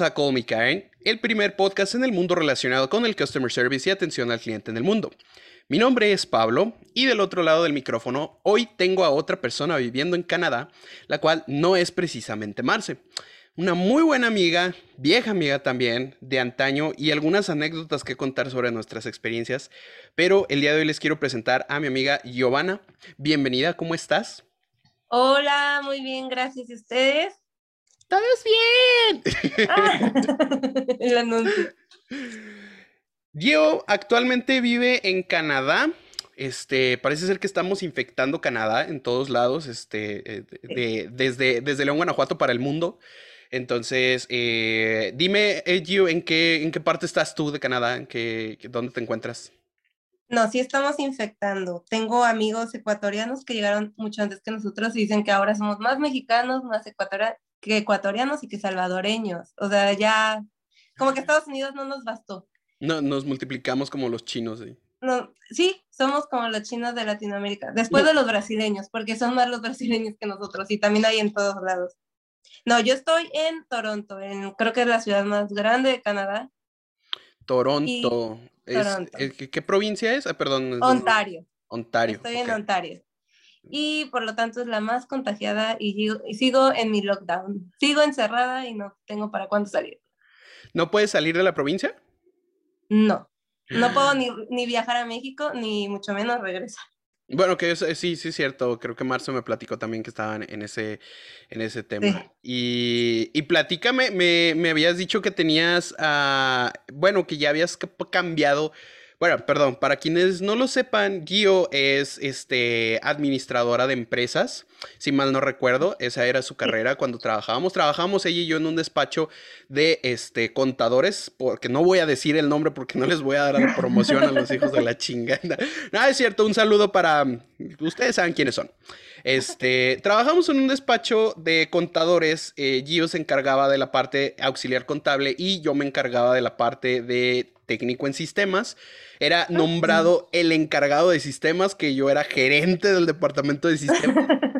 A Call Me Karen, el primer podcast en el mundo relacionado con el customer service y atención al cliente en el mundo. Mi nombre es Pablo y del otro lado del micrófono hoy tengo a otra persona viviendo en Canadá, la cual no es precisamente Marce. Una muy buena amiga, vieja amiga también, de antaño y algunas anécdotas que contar sobre nuestras experiencias. Pero el día de hoy les quiero presentar a mi amiga Giovanna. Bienvenida, ¿cómo estás? Hola, muy bien, gracias. ¿Y ustedes? ¡Todos bien! Ah, el anuncio. Gio actualmente vive en Canadá. Este, parece ser que estamos infectando Canadá en todos lados, este, eh, de- desde, desde León, Guanajuato para el mundo. Entonces, eh, dime, eh, Gio, ¿en qué, ¿en qué parte estás tú de Canadá? ¿En qué, dónde te encuentras? No, sí estamos infectando. Tengo amigos ecuatorianos que llegaron mucho antes que nosotros y dicen que ahora somos más mexicanos, más ecuatora- que ecuatorianos y que salvadoreños. O sea, ya como que Estados Unidos no nos bastó. No, nos multiplicamos como los chinos. No, sí, somos como los chinos de Latinoamérica, después No. de los brasileños, porque son más los brasileños que nosotros y también hay en todos lados. No, yo estoy en Toronto, en, creo que es la ciudad más grande de Canadá, Toronto. Es- Toronto. eh, ¿qué, qué provincia es? Ah, perdón. Ontario. Ontario. Estoy en. Ontario. Y por lo tanto es la más contagiada y, sigo- y sigo en mi lockdown. Sigo encerrada y no tengo para cuándo salir. ¿No puedes salir de la provincia? No, no puedo ni, ni viajar a México, ni mucho menos regresar. Bueno, que eso- sí, sí es cierto. Creo que Marzo me platicó también que estaban en ese, en ese tema. Y, y platícame, me, me habías dicho que tenías, ah, bueno, que ya habías ca- cambiado. Bueno, perdón, para quienes no lo sepan, Gio es este, administradora de empresas, si mal no recuerdo, esa era su carrera cuando trabajábamos. Trabajábamos ella y yo en un despacho de este, contadores, porque no voy a decir el nombre porque no les voy a dar la promoción a los hijos de la chingada. No, es cierto, un saludo para... Ustedes saben quiénes son. Este, trabajamos en un despacho de contadores. eh, Gio se encargaba de la parte auxiliar contable y yo me encargaba de la parte de técnico en sistemas. Era nombrado el encargado de sistemas, que yo era gerente del departamento de sistemas.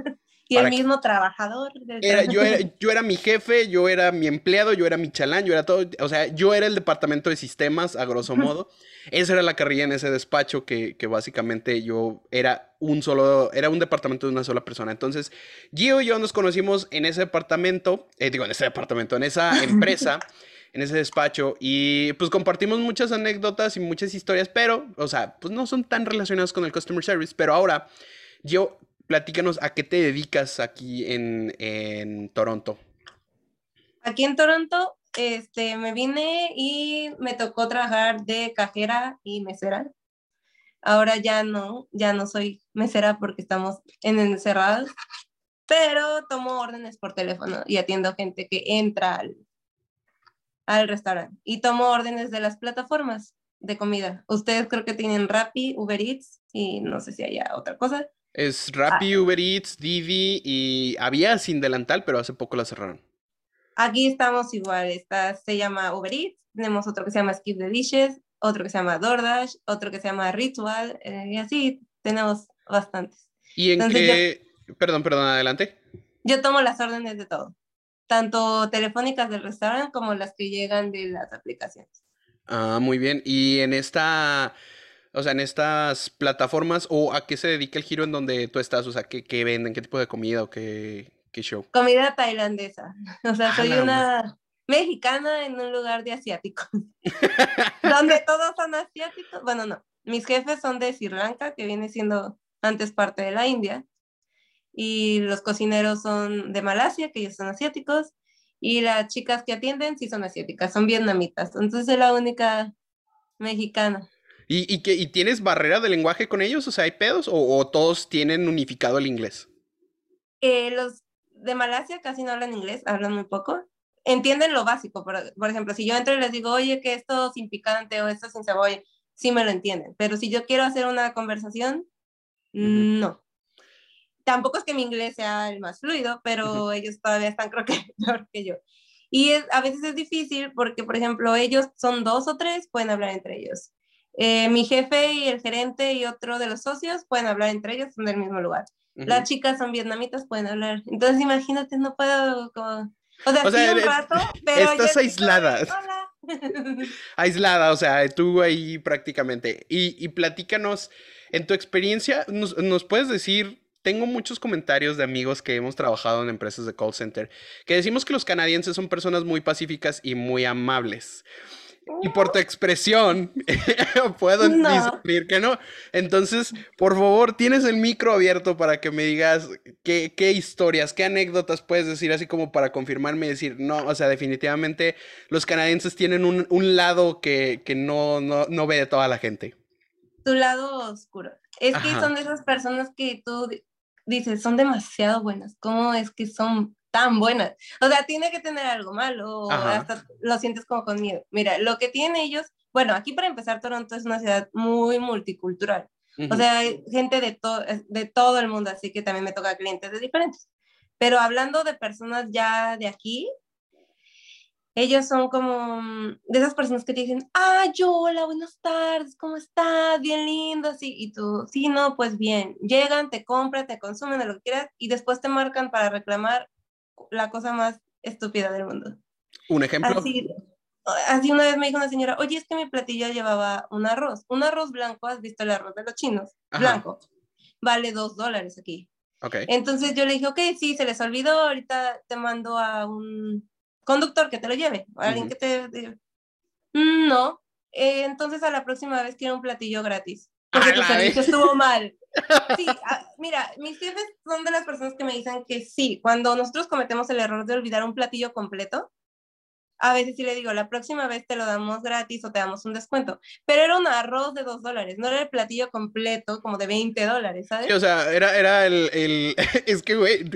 Y el que- mismo trabajador. del Era, yo, era, yo era mi jefe, yo era mi empleado, yo era mi chalán, yo era todo. O sea, yo era el departamento de sistemas, a grosso modo. Esa era la carrilla en ese despacho que, que básicamente yo era un solo, era un departamento de una sola persona. Entonces, Gio y yo nos conocimos en ese departamento, eh, digo, en ese departamento, en esa empresa, en ese despacho, y pues compartimos muchas anécdotas y muchas historias, pero, o sea, pues no son tan relacionadas con el customer service, pero ahora, Gio, platícanos a qué te dedicas aquí en, en Toronto. Aquí en Toronto, este, me vine y me tocó trabajar de cajera y mesera. Ahora ya no, ya no soy mesera porque estamos en encerrados, pero tomo órdenes por teléfono y atiendo gente que entra al, al restaurante y tomo órdenes de las plataformas de comida. Ustedes creo que tienen Rappi, Uber Eats y no sé si haya otra cosa. Es Rappi, Uber Eats, Didi y había Sin Delantal, pero hace poco la cerraron. Aquí estamos igual, esta se llama Uber Eats, tenemos otro que se llama Skip the Dishes, otro que se llama DoorDash, otro que se llama Ritual, eh, y así tenemos bastantes. ¿Y en Entonces, qué? Perdón, perdón, adelante. Yo tomo las órdenes de todo, tanto telefónicas del restaurante como las que llegan de las aplicaciones. Ah, muy bien. ¿Y en esta, o sea, en estas plataformas, o a qué se dedica el giro en donde tú estás? O sea, ¿qué, qué venden? ¿Qué tipo de comida o qué, qué show? Comida tailandesa, o sea, Ah, soy una mexicana en un lugar de asiáticos, donde todos son asiáticos. Bueno, no, mis jefes son de Sri Lanka, que viene siendo antes parte de la India, y los cocineros son de Malasia, que ellos son asiáticos, y las chicas que atienden sí son asiáticas, son vietnamitas. Entonces soy la única mexicana. ¿Y, y, qué- y tienes barrera de lenguaje con ellos? O sea, ¿hay pedos? ¿O, o todos tienen unificado el inglés? Eh, los de Malasia casi no hablan inglés, hablan muy poco. Entienden lo básico, por, por ejemplo, si yo entro y les digo, oye, que esto sin picante o esto sin cebolla, sí me lo entienden. Pero si yo quiero hacer una conversación, no. Tampoco es que mi inglés sea el más fluido, pero ellos todavía están, creo que, peor que yo. Y es, a veces es difícil porque, por ejemplo, ellos son dos o tres, pueden hablar entre ellos. Eh, mi jefe y el gerente y otro de los socios pueden hablar entre ellos, son del mismo lugar. Ujú. Las chicas son vietnamitas, pueden hablar. Entonces, imagínate, no puedo como O sea, sí un rato, pero estás aislada. aislada, o sea, tú ahí prácticamente. Y, y platícanos, en tu experiencia, nos, nos puedes decir tengo muchos comentarios de amigos que hemos trabajado en empresas de call center que decimos que los canadienses son personas muy pacíficas y muy amables. Y por tu expresión, puedo decir que no. Entonces, por favor, tienes el micro abierto para que me digas qué, qué, historias, qué anécdotas puedes decir, así como para confirmarme y decir, no, o sea, definitivamente los canadienses tienen un, un lado que, que no, no, no, ve de toda la gente. Tu lado oscuro. Es que son de esas personas que tú dices, son demasiado buenas, ¿cómo es que son tan buenas? O sea, tiene que tener algo malo, o hasta lo sientes como con miedo. Mira, lo que tienen ellos, bueno, aquí para empezar, Toronto es una ciudad muy multicultural. O sea, hay gente de, todo de todo el mundo, así que también me toca clientes de diferentes. Pero hablando de personas ya de aquí, ellos son como mm, de esas personas que te dicen, ah, yo, hola, buenas tardes, ¿cómo estás? Bien lindo, así, y tú, sí, no, pues bien, llegan, te compran, te consumen de lo que quieras y después te marcan para reclamar la cosa más estúpida del mundo. Un ejemplo. Así, así una vez me dijo una señora, oye, es que mi platillo llevaba un arroz, un arroz blanco, ¿has visto el arroz de los chinos? Blanco, vale dos dólares aquí. Okay. Entonces yo le dije, ok, sí, se les olvidó, ahorita te mando a un conductor que te lo lleve, alguien que te... Mm, no, eh, entonces a la próxima vez quiero un platillo gratis, porque tu servicio estuvo mal. Sí, ah, mira, mis jefes son de las personas que me dicen que sí, cuando nosotros cometemos el error de olvidar un platillo completo, a veces sí le digo, la próxima vez te lo damos gratis o te damos un descuento. Pero era un arroz de dos dólares, no era el platillo completo como de 20 dólares, ¿sabes? o sea, era, era el, el... es que, güey,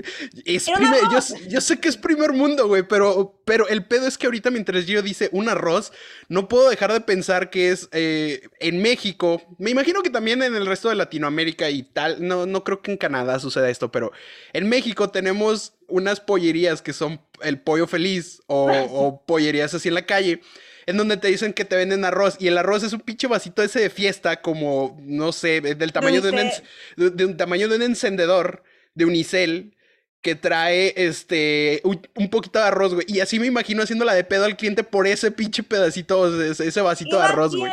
yo, yo, sé que es primer mundo, güey, pero, pero el pedo es que ahorita mientras yo dice un arroz, no puedo dejar de pensar que es eh, en México, me imagino que también en el resto de Latinoamérica y tal, no, no creo que en Canadá suceda esto, pero en México tenemos unas pollerías que son el pollo feliz o, pollerías así en la calle, en donde te dicen que te venden arroz y el arroz es un pinche vasito ese de fiesta como, no sé, del tamaño de un, de un, tamaño de un encendedor de unicel que trae este un, poquito de arroz, güey. Y así me imagino haciéndola de pedo al cliente por ese pinche pedacito, ese, ese vasito de arroz, güey.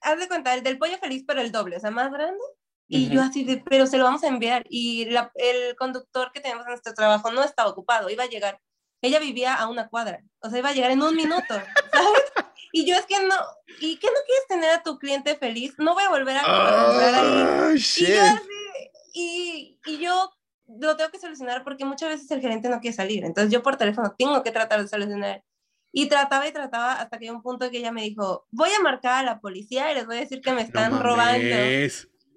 Haz de cuenta, el del pollo feliz, pero el doble, o sea, más grande. Y yo así de, pero se lo vamos a enviar. Y la, el conductor que tenemos en nuestro trabajo no estaba ocupado, iba a llegar. Ella vivía a una cuadra, o sea, iba a llegar en un minuto, ¿sabes? Y yo es que no, ¿y qué no quieres tener a tu cliente feliz? No voy a volver a comprar ahí. y, yo y, y yo lo tengo que solucionar porque muchas veces el gerente no quiere salir. Entonces yo por teléfono tengo que tratar de solucionar. Y trataba y trataba hasta que hay un punto que ella me dijo, voy a marcar a la policía y les voy a decir que me están robando.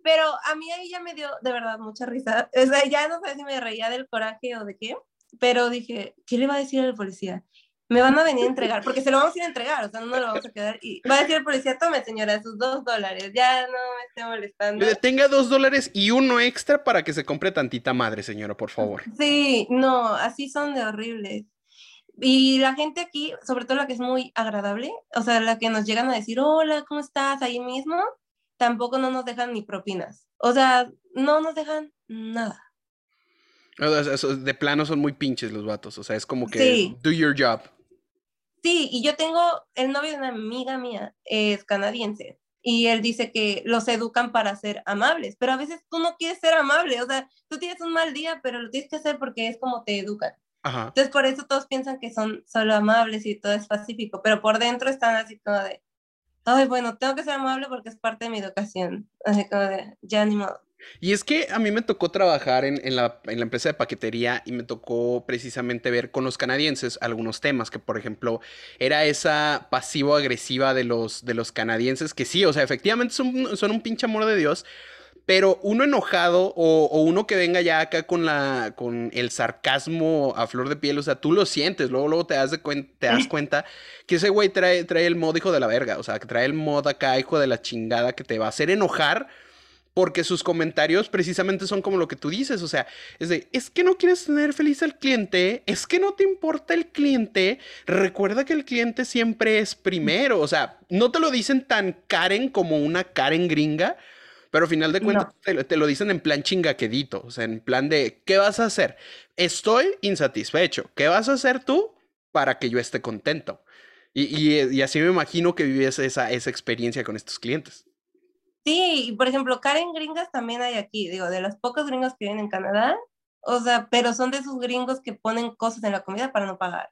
Pero a mí ahí ya me dio de verdad mucha risa. O sea, ya no sé si me reía del coraje o de qué, pero dije, ¿qué le va a decir al policía? Me van a venir a entregar, porque se lo vamos a ir a entregar, o sea, no lo vamos a quedar. Y va a decir el policía, tome señora, sus dos dólares, ya no me esté molestando. Tenga dos dólares y uno extra para que se compre tantita madre, señora, por favor. Sí, no, así son de horribles. Y la gente aquí, sobre todo la que es muy agradable, o sea, la que nos llegan a decir, hola, ¿cómo estás? Ahí mismo, tampoco no nos dejan ni propinas. O sea, no nos dejan nada. De plano son muy pinches los vatos. O sea, es como que do your job. Sí, y yo tengo el novio de una amiga mía, es canadiense, y él dice que los educan para ser amables, pero a veces tú no quieres ser amable, o sea, tú tienes un mal día, pero lo tienes que hacer porque es como te educan. Entonces, por eso todos piensan que son solo amables y todo es pacífico, pero por dentro están así como de, ay, bueno, tengo que ser amable porque es parte de mi educación. Así como de, ya ni modo. Y es que a mí me tocó trabajar en, la, empresa de paquetería y me tocó precisamente ver con los canadienses algunos temas, que por ejemplo era esa pasivo-agresiva de los, de los canadienses, que sí, o sea, efectivamente son, son un pinche amor de Dios, pero uno enojado o, uno que venga ya acá con, la, con el sarcasmo a flor de piel, o sea, tú lo sientes, luego, luego te, das de te das cuenta que ese güey trae, trae el mod hijo de la verga, o sea, que trae el mod acá hijo de la chingada que te va a hacer enojar porque sus comentarios precisamente son como lo que tú dices, o sea, es de, es que no quieres tener feliz al cliente, es que no te importa el cliente, recuerda que el cliente siempre es primero, o sea, no te lo dicen tan Karen como una Karen gringa, pero al final de cuentas te, lo dicen en plan chingaquedito, o sea, en plan de, ¿qué vas a hacer? Estoy insatisfecho. ¿Qué vas a hacer tú? para que yo esté contento. Y, así me imagino que vives esa, esa experiencia con estos clientes. Sí, por ejemplo, Karen gringas también hay aquí, digo, de los pocos gringos que vienen en Canadá, o sea, pero son de esos gringos que ponen cosas en la comida para no pagar.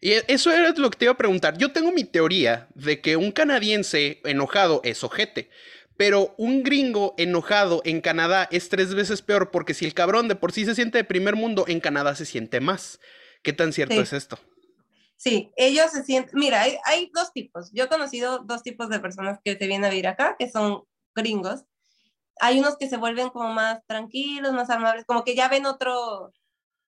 Y e, eso era lo que te iba a preguntar. Yo tengo mi teoría de que un canadiense enojado es ojete. Pero un gringo enojado en Canadá es tres veces peor porque si el cabrón de por sí se siente de primer mundo, en Canadá se siente más. ¿Qué tan cierto es esto? Sí, ellos se sienten, mira, hay, dos tipos. Yo he conocido dos tipos de personas que se vienen a vivir acá, que son gringos. Hay unos que se vuelven como más tranquilos, más amables, como que ya ven otro,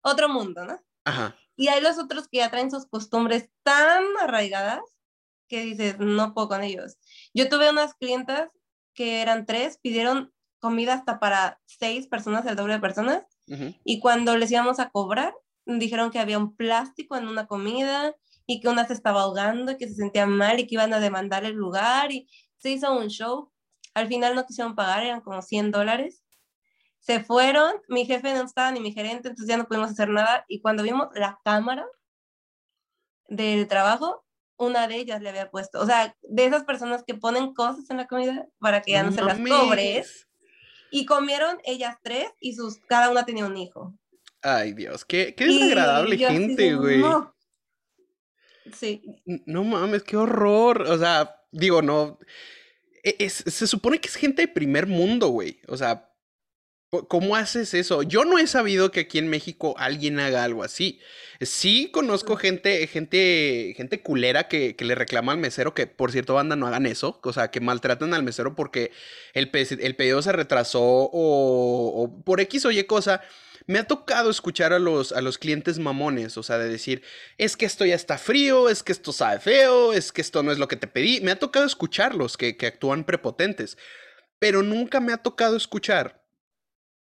otro mundo, ¿no? Ajá. Y hay los otros que ya traen sus costumbres tan arraigadas que dices, no puedo con ellos. Yo tuve unas clientas que eran tres, pidieron comida hasta para seis personas, el doble de personas, y cuando les íbamos a cobrar, dijeron que había un plástico en una comida y que una se estaba ahogando y que se sentía mal y que iban a demandar el lugar y se hizo un show. Al final no quisieron pagar, eran como 100 dólares. Se fueron, mi jefe no estaba ni mi gerente, entonces ya no pudimos hacer nada. Y cuando vimos la cámara del trabajo, una de ellas le había puesto, o sea, de esas personas que ponen cosas en la comida para que ya no, se las cobres. Y comieron ellas tres y sus, cada una tenía un hijo. Ay, Dios, qué, qué desagradable gente, güey. Sí. No mames, qué horror. O sea, digo, no. E, se supone que es gente de primer mundo, güey. O sea, ¿cómo haces eso? Yo no he sabido que aquí en México alguien haga algo así. Sí conozco gente, gente, gente culera que, le reclama al mesero, que por cierto, banda, no hagan eso. O sea, que maltratan al mesero porque el, el pedido se retrasó o, o por X o Y cosa me ha tocado escuchar a los, a los clientes mamones, o sea, de decir, es que esto ya está frío, es que esto sabe feo, es que esto no es lo que te pedí. Me ha tocado escucharlos que, que actúan prepotentes, pero nunca me ha tocado escuchar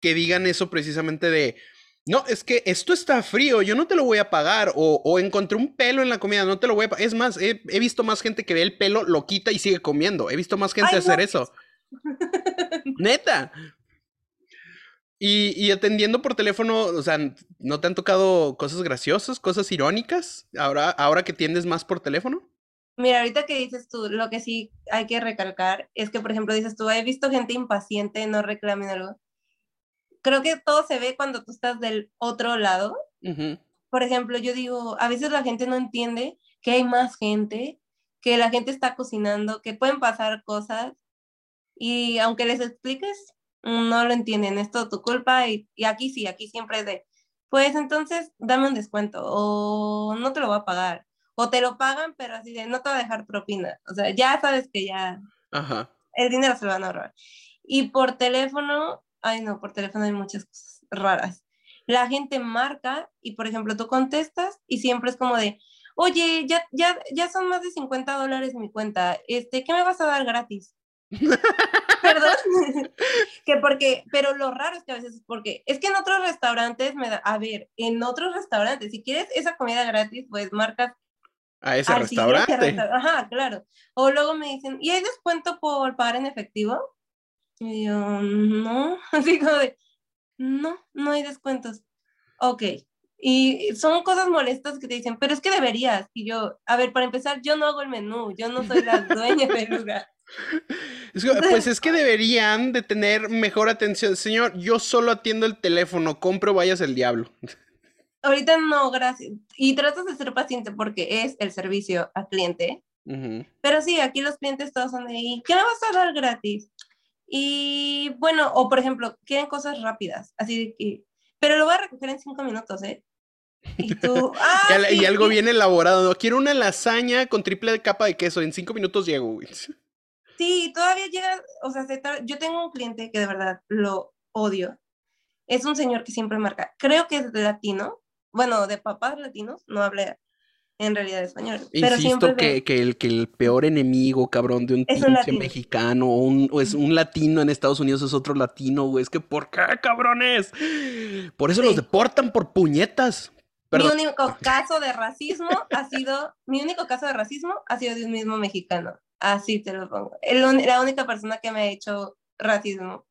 que digan eso precisamente de, no, es que esto está frío, yo no te lo voy a pagar. O, o encontré un pelo en la comida, no te lo voy a pagar. Es más, he, visto más gente que ve el pelo, lo quita y sigue comiendo. He visto más gente hacer eso. Neta. Y, atendiendo por teléfono, o sea, ¿no te han tocado cosas graciosas, cosas irónicas ahora, ahora que tiendes más por teléfono? Mira, ahorita que dices tú, lo que sí hay que recalcar es que, por ejemplo, dices tú, he visto gente impaciente, no reclamen algo. Creo que todo se ve cuando tú estás del otro lado. Por ejemplo, yo digo, a veces la gente no entiende que hay más gente, que la gente está cocinando, que pueden pasar cosas. Y aunque les expliques, no lo entienden, es todo tu culpa y, aquí sí, aquí siempre es de, pues entonces dame un descuento o no te lo voy a pagar o te lo pagan pero así de no te voy a dejar propina, o sea, ya sabes que ya el dinero se lo van a ahorrar. Y por teléfono, ay no, por teléfono hay muchas cosas raras. La gente marca y por ejemplo tú contestas y siempre es como de, oye, ya, ya, ya son más de 50 dólares mi cuenta, este, ¿qué me vas a dar gratis? Perdón. que porque, pero lo raro es que a veces es porque, es que en otros restaurantes me da, a ver, en otros restaurantes, si quieres esa comida gratis, pues marcas a ese restaurante. Ajá, claro. O luego me dicen, ¿y hay descuento por pagar en efectivo? Y yo, no, así como de, no, no hay descuentos. Ok. Y son cosas molestas que te dicen, pero es que deberías. Y yo, a ver, para empezar, yo no hago el menú, yo no soy la dueña del lugar pues es que deberían de tener mejor atención. Señor, yo solo atiendo el teléfono, compro, vayas el diablo. Ahorita no, gracias. Y tratas de ser paciente porque es el servicio al cliente. Pero sí, aquí los clientes todos son de ahí. ¿Qué me vas a dar gratis? Y bueno, o por ejemplo, quieren cosas rápidas, así de que, pero lo voy a recoger en cinco minutos, ¿eh? Y tú, ah, y, algo bien elaborado, Quiero una lasaña con triple capa de queso, en cinco minutos llego, güey. Sí, todavía llega, o sea, yo tengo un cliente que de verdad lo odio. Es un señor que siempre marca, creo que es latino, bueno, de papás latinos, no habla en realidad español. Insisto siempre que, que, el, que el peor enemigo, cabrón, de un pinche mexicano o, un, es un latino en Estados Unidos es otro latino, güey. Es que, ¿por qué, cabrones? Por eso los deportan por puñetas. Mi único caso de racismo ha sido, mi único caso de racismo ha sido de un mismo mexicano. Así te lo pongo. la única persona que me ha hecho racismo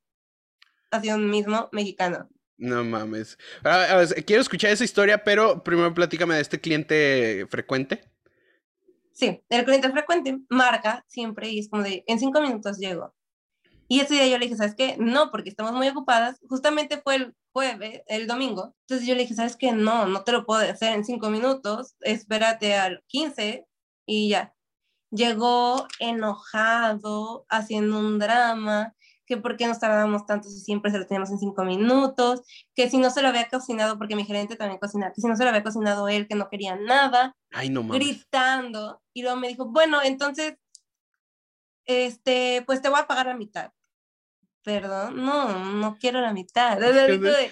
ha sido un mismo mexicano. No mames. Ah, ah, quiero escuchar esa historia, pero primero platícame de este cliente frecuente. Sí, el cliente frecuente marca siempre y es como de, en cinco minutos llego. Y ese día yo le dije, ¿sabes qué? No, porque estamos muy ocupadas. Justamente fue el jueves, el domingo. Entonces yo le dije, ¿sabes qué? No, no te lo puedo hacer en cinco minutos. Espérate al 15 y ya. Llegó enojado, haciendo un drama, que por qué nos tardamos tanto si siempre se lo teníamos en cinco minutos, que si no se lo había cocinado, porque mi gerente también cocina, que si no se lo había cocinado él, que no quería nada, Ay, no mames. gritando. Y luego me dijo, bueno, entonces, este, pues te voy a pagar la mitad. Perdón, no, no quiero la mitad.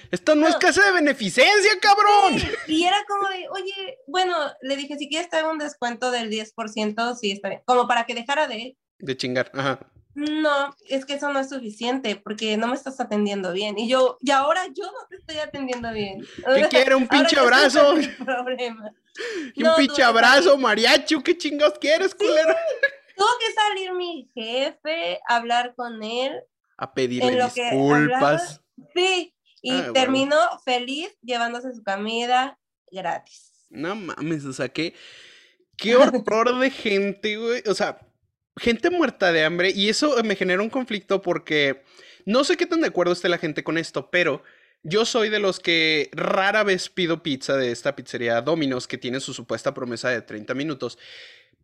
Esto no, es casa de beneficencia, cabrón. Y era como de, oye, bueno, le dije, si quieres te hago un descuento del 10%, sí, está bien. Como para que dejara de... De chingar, ajá. No, es que eso no es suficiente porque no me estás atendiendo bien. Y yo, y ahora yo no te estoy atendiendo bien. ¿Qué quiere? ¿Un pinche abrazo? Problema. un pinche abrazo, mariachi? ¿Qué chingados quieres, culero? Tuvo que salir mi jefe, hablar con él. A pedirle disculpas. sí, y ah, terminó feliz llevándose su comida gratis. No mames, o sea, qué, qué horror de gente, güey. O sea, gente muerta de hambre y eso me genera un conflicto porque no sé qué tan de acuerdo esté la gente con esto, pero yo soy de los que rara vez pido pizza de esta pizzería Domino's que tiene su supuesta promesa de 30 minutos.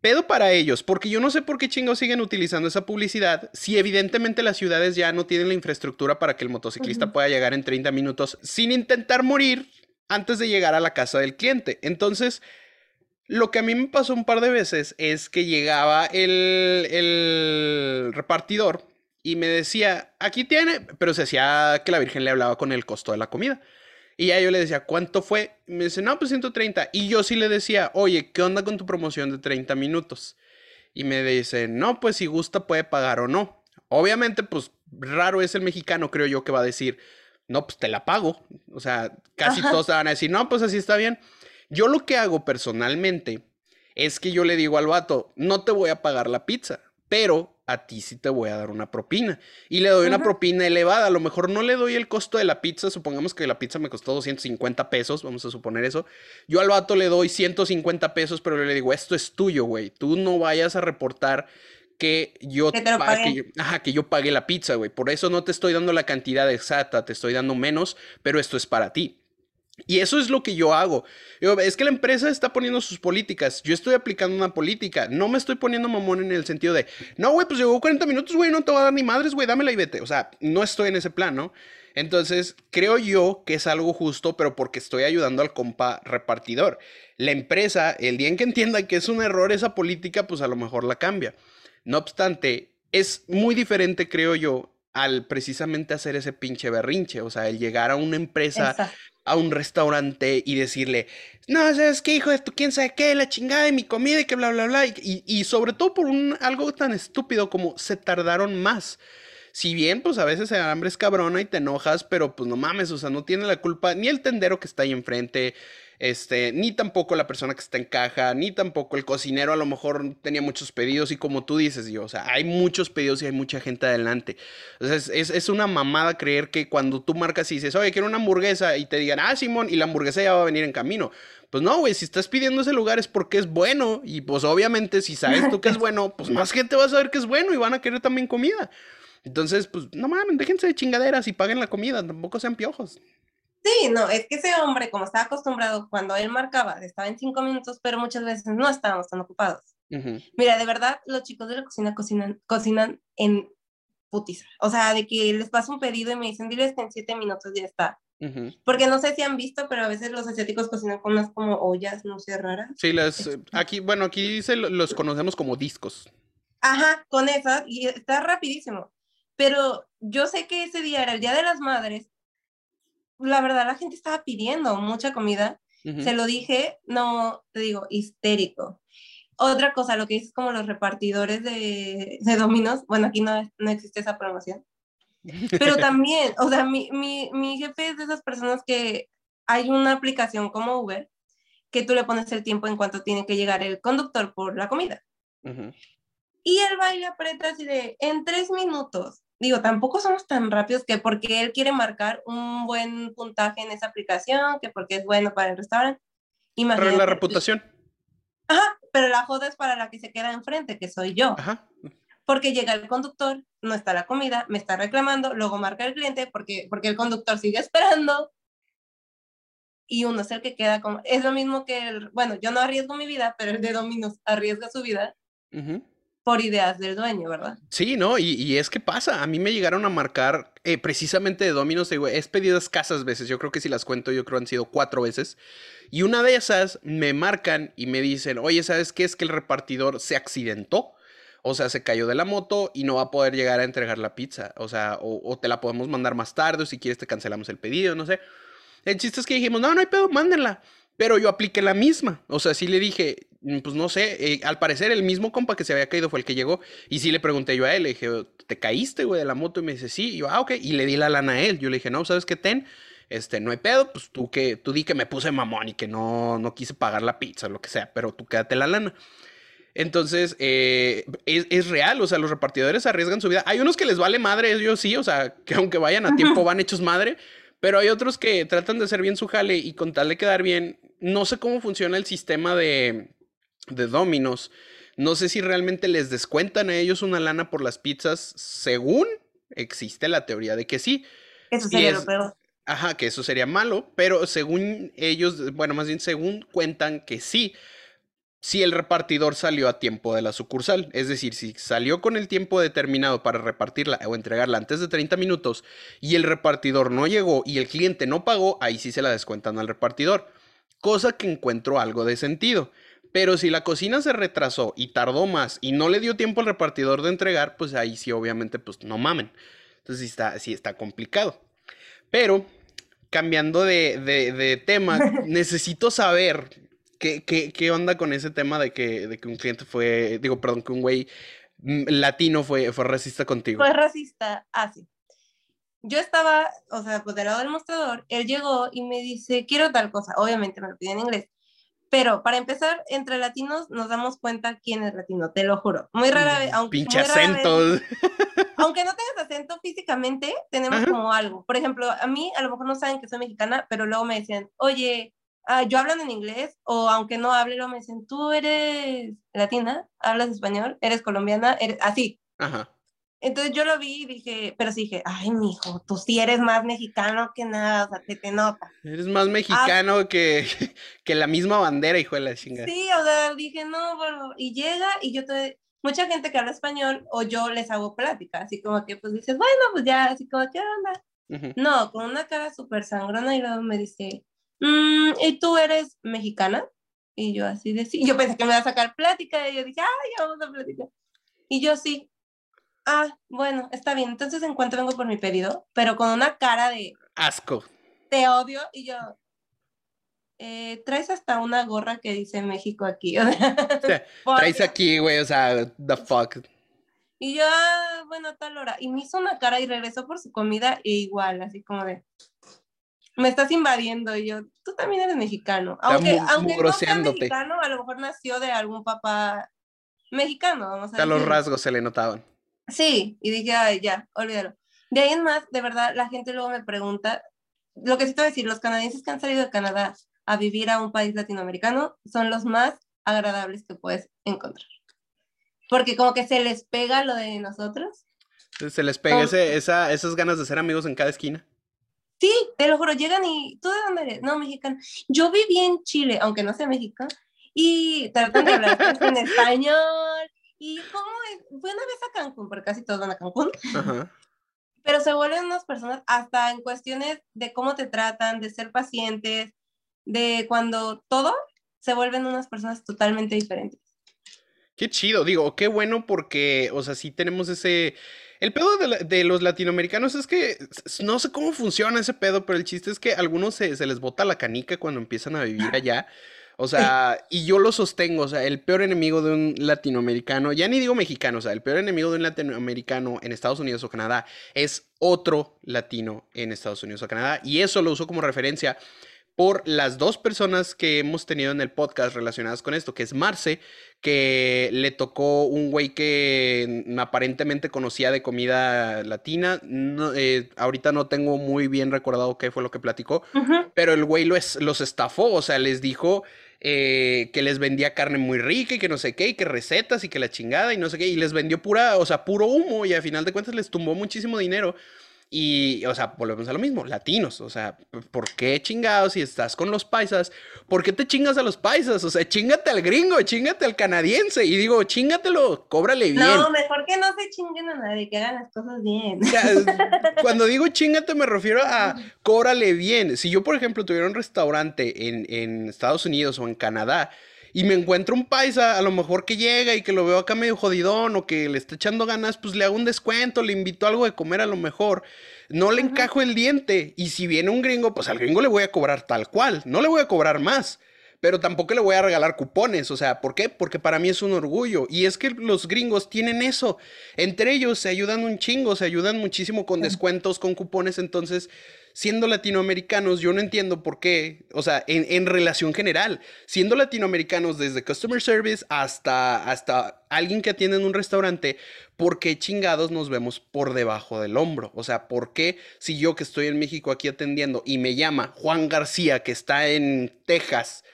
Pedo para ellos, porque yo no sé por qué chingos siguen utilizando esa publicidad si evidentemente las ciudades ya no tienen la infraestructura para que el motociclista pueda llegar en 30 minutos sin intentar morir antes de llegar a la casa del cliente. Entonces, lo que a mí me pasó un par de veces es que llegaba el, repartidor y me decía, aquí tiene, pero se hacía que la Virgen le hablaba con el costo de la comida. Y ya yo le decía, ¿cuánto fue? me dice, no, pues 130. Y yo sí le decía, oye, ¿qué onda con tu promoción de 30 minutos? Y me dice, no, pues si gusta puede pagar o no. Obviamente, pues raro es el mexicano, creo yo, que va a decir, no, pues te la pago. O sea, casi todos van a decir, no, pues así está bien. Yo lo que hago personalmente es que yo le digo al vato, no te voy a pagar la pizza, pero a ti sí te voy a dar una propina. Y le doy una propina elevada. A lo mejor no le doy el costo de la pizza. Supongamos que la pizza me costó 250 pesos, vamos a suponer eso. Yo al vato le doy 150 pesos, pero le digo, esto es tuyo, güey. Tú no vayas a reportar que yo, que, pague. ajá, que yo pague la pizza, güey. Por eso no te estoy dando la cantidad exacta, te estoy dando menos, pero esto es para ti. Y eso es lo que yo hago. es que la empresa está poniendo sus políticas. Yo estoy aplicando una política. No me estoy poniendo mamón en el sentido de, no, güey, pues llegó 40 minutos, güey, no te va a dar ni madres, güey, dámela y vete. O sea, no estoy en ese plan, ¿no? Entonces, creo yo que es algo justo, pero porque estoy ayudando al compa repartidor. La empresa, el día en que entienda que es un error esa política, pues a lo mejor la cambia. No obstante, es muy diferente, creo yo, al precisamente hacer ese pinche berrinche, o sea, el llegar a una empresa a un restaurante y decirle, no, ¿sabes qué, hijo de tu quién sabe qué? La chingada de mi comida y que bla, bla, bla. Y, y sobre todo por un, algo tan estúpido como se tardaron más. Si bien, pues a veces el hambre es cabrona y te enojas, pero pues no mames, o sea, no tiene la culpa ni el tendero que está ahí enfrente, este, ni tampoco la persona que está en caja, ni tampoco el cocinero a lo mejor tenía muchos pedidos y como tú dices, yo, o sea, hay muchos pedidos y hay mucha gente adelante. O sea, es, es, una mamada creer que cuando tú marcas y dices, oye, quiero una hamburguesa y te digan, ah, Simón, y la hamburguesa ya va a venir en camino. Pues no, güey, si estás pidiendo ese lugar es porque es bueno y pues obviamente si sabes tú que es bueno, pues más gente va a saber que es bueno y van a querer también comida. Entonces, pues no mames, déjense de chingaderas y paguen la comida, tampoco sean piojos. Sí, no, es que ese hombre, como estaba acostumbrado, cuando él marcaba, estaba en cinco minutos, pero muchas veces no estábamos tan ocupados. Mira, de verdad, los chicos de la cocina cocinan, cocinan en putiza. O sea, de que les paso un pedido y me dicen, diles que en siete minutos ya está. Porque no sé si han visto, pero a veces los asiáticos cocinan con unas como ollas, no sé, raras. Sí, las, eh, aquí, bueno, aquí se los conocemos como discos. Ajá, con esas, y está rapidísimo. Pero yo sé que ese día era el Día de las Madres la verdad la gente estaba pidiendo mucha comida. Se lo dije, no, te digo, histérico. Otra cosa, lo que es como los repartidores de, de Dominos, bueno, aquí no, no existe esa promoción, pero también, o sea, mi, mi, mi jefe es de esas personas que hay una aplicación como Uber que tú le pones el tiempo en cuanto tiene que llegar el conductor por la comida. Y el baile aprieta así de, en tres minutos. Digo, tampoco somos tan rápidos que porque él quiere marcar un buen puntaje en esa aplicación, que porque es bueno para el restaurante. Imagínate, la reputación. Ajá, pero la joda es para la que se queda enfrente, que soy yo. Ajá. Porque llega el conductor, no está la comida, me está reclamando, luego marca el cliente porque, porque el conductor sigue esperando. Y uno es el que queda como... Es lo mismo que el... Bueno, yo no arriesgo mi vida, pero el de Dominos arriesga su vida. Por ideas del dueño, ¿verdad? Sí, ¿no? Y, es que pasa. A mí me llegaron a marcar eh, precisamente de Domino's. He pedido escasas veces. Yo creo que si las cuento, yo creo han sido cuatro veces. Y una de esas me marcan y me dicen, oye, ¿sabes qué? Es que el repartidor se accidentó. O sea, se cayó de la moto y no va a poder llegar a entregar la pizza. O sea, o, te la podemos mandar más tarde o si quieres te cancelamos el pedido, no sé. El chiste es que dijimos, no, no hay pedo, mándenla. Pero yo apliqué la misma. O sea, sí le dije, pues no sé, eh, al parecer el mismo compa que se había caído fue el que llegó. Y sí le pregunté yo a él, le dije, ¿te caíste, güey, de la moto? Y me dice, sí. Y yo, ah, ok. Y le di la lana a él. Yo le dije, no, ¿sabes qué, Ten? Este, no hay pedo, pues tú que, tú di que me puse mamón y que no, no quise pagar la pizza, lo que sea, pero tú quédate la lana. Entonces, eh, es, real, o sea, los repartidores arriesgan su vida. Hay unos que les vale madre, ellos sí, o sea, que aunque vayan a tiempo van hechos madre, pero hay otros que tratan de hacer bien su jale y con tal de quedar bien. No sé cómo funciona el sistema de, de Dominos. No sé si realmente les descuentan a ellos una lana por las pizzas, según existe la teoría de que sí. Eso sería lo peor. Ajá, que eso sería malo, pero según ellos, bueno, más bien según cuentan que sí, si el repartidor salió a tiempo de la sucursal, es decir, si salió con el tiempo determinado para repartirla o entregarla antes de 30 minutos y el repartidor no llegó y el cliente no pagó, ahí sí se la descuentan al repartidor, cosa que encuentro algo de sentido. Pero si la cocina se retrasó y tardó más y no le dio tiempo al repartidor de entregar, pues ahí sí obviamente pues no mamen. Entonces sí está, sí está complicado. Pero cambiando de, tema, necesito saber qué, qué, onda con ese tema de que, de que un cliente fue, digo, perdón, que un güey latino fue, fue racista contigo. Fue racista, así. Ah, Yo estaba, o sea, pues del lado del mostrador, él llegó y me dice, quiero tal cosa. Obviamente me lo pide en inglés. Pero para empezar, entre latinos nos damos cuenta quién es latino, te lo juro. Muy rara vez, aunque. Pinche acentos. aunque no tengas acento físicamente, tenemos como algo. Por ejemplo, a mí a lo mejor no saben que soy mexicana, pero luego me decían, oye, ah, yo hablo en inglés, o aunque no hable, luego me dicen, tú eres latina, hablas español, eres colombiana, eres así. Ajá. Entonces yo lo vi y dije, pero sí dije, ay, mijo, tú sí eres más mexicano que nada, o sea, te, te nota. Eres más mexicano que, que la misma bandera, hijo de la chingada. Sí, o sea, dije, no, bueno, y llega y yo te, mucha gente que habla español o yo les hago plática, así como que pues dices, bueno, pues ya, así como, ¿qué onda? No, con una cara súper sangrona y luego me dice, mm, ¿y tú eres mexicana? Y yo así de sí, yo pensé que me iba a sacar plática y yo dije, ay, ya vamos a platicar. Y yo sí, ah, bueno, está bien, entonces en cuanto vengo por mi pedido, pero con una cara de... Asco. Te odio y yo... Eh, traes hasta una gorra que dice México aquí. traes aquí, güey, o sea, the fuck. Y yo, ah, bueno, tal hora. Y me hizo una cara y regresó por su comida e igual, así como de, me estás invadiendo. Y yo, tú también eres mexicano. Aunque, aunque no sea mexicano, a lo mejor nació de algún papá mexicano, vamos a, a los rasgos se le notaban. Sí, y dije, ay, ya, olvídalo. De ahí en más, de verdad, la gente luego me pregunta, lo que a decir, los canadienses que han salido de Canadá a vivir a un país latinoamericano son los más agradables que puedes encontrar. Porque como que se les pega lo de nosotros. Se les pega ese, esa, esas ganas de ser amigos en cada esquina. Sí, te lo juro, llegan y, ¿tú de dónde eres? No, mexicano. Yo viví en Chile, aunque no sea mexicano, y tratan de hablar en español, y cómo es, fui una vez a Cancún, porque casi todos van a Cancún. Pero se vuelven unas personas hasta en cuestiones de cómo te tratan, de ser pacientes, de cuando todo se vuelven unas personas totalmente diferentes. Qué chido, digo, qué bueno porque, o sea, sí tenemos ese... El pedo de, los latinoamericanos es que no sé cómo funciona ese pedo, pero el chiste es que a algunos se, se les bota la canica cuando empiezan a vivir allá. O sea, y yo lo sostengo, o sea, el peor enemigo de un latinoamericano, ya ni digo mexicano, o sea, el peor enemigo de un latinoamericano en Estados Unidos o Canadá es otro latino en Estados Unidos o Canadá. Y eso lo uso como referencia por las dos personas que hemos tenido en el podcast relacionadas con esto, que es Marce, que le tocó un güey que aparentemente conocía de comida latina. Eh, ahorita no tengo muy bien recordado qué fue lo que platicó, pero el güey los estafó, o sea, les dijo eh, que les vendía carne muy rica y que no sé qué, y que recetas y que la chingada y no sé qué, y les vendió pura, o sea, puro humo y a final de cuentas les tumbó muchísimo dinero. Y, o sea, volvemos a lo mismo, latinos, o sea, ¿por qué chingados si estás con los paisas? ¿Por qué te chingas a los paisas? O sea, chingate al gringo, chingate al canadiense. Y digo, chingatelo, cóbrale bien. No, mejor que no se chinguen a nadie, que hagan las cosas bien. cuando digo chingate me refiero a cóbrale bien. Si yo, por ejemplo, tuviera un restaurante en, en Estados Unidos o en Canadá, y me encuentro un paisa, a lo mejor que llega y que lo veo acá medio jodidón o que le está echando ganas, pues le hago un descuento, le invito algo de comer a lo mejor. No le encajo el diente. Y si viene un gringo, pues al gringo le voy a cobrar tal cual. No le voy a cobrar más pero tampoco le voy a regalar cupones. O sea, ¿por qué? Porque para mí es un orgullo. Y es que los gringos tienen eso. Entre ellos se ayudan un chingo, se ayudan muchísimo con descuentos, con cupones. Entonces, siendo latinoamericanos, yo no entiendo por qué, o sea, en, relación general, siendo latinoamericanos desde customer service hasta, hasta alguien que atiende en un restaurante, ¿por qué chingados nos vemos por debajo del hombro? O sea, ¿por qué si yo que estoy en México aquí atendiendo y me llama Juan García, que está en Texas,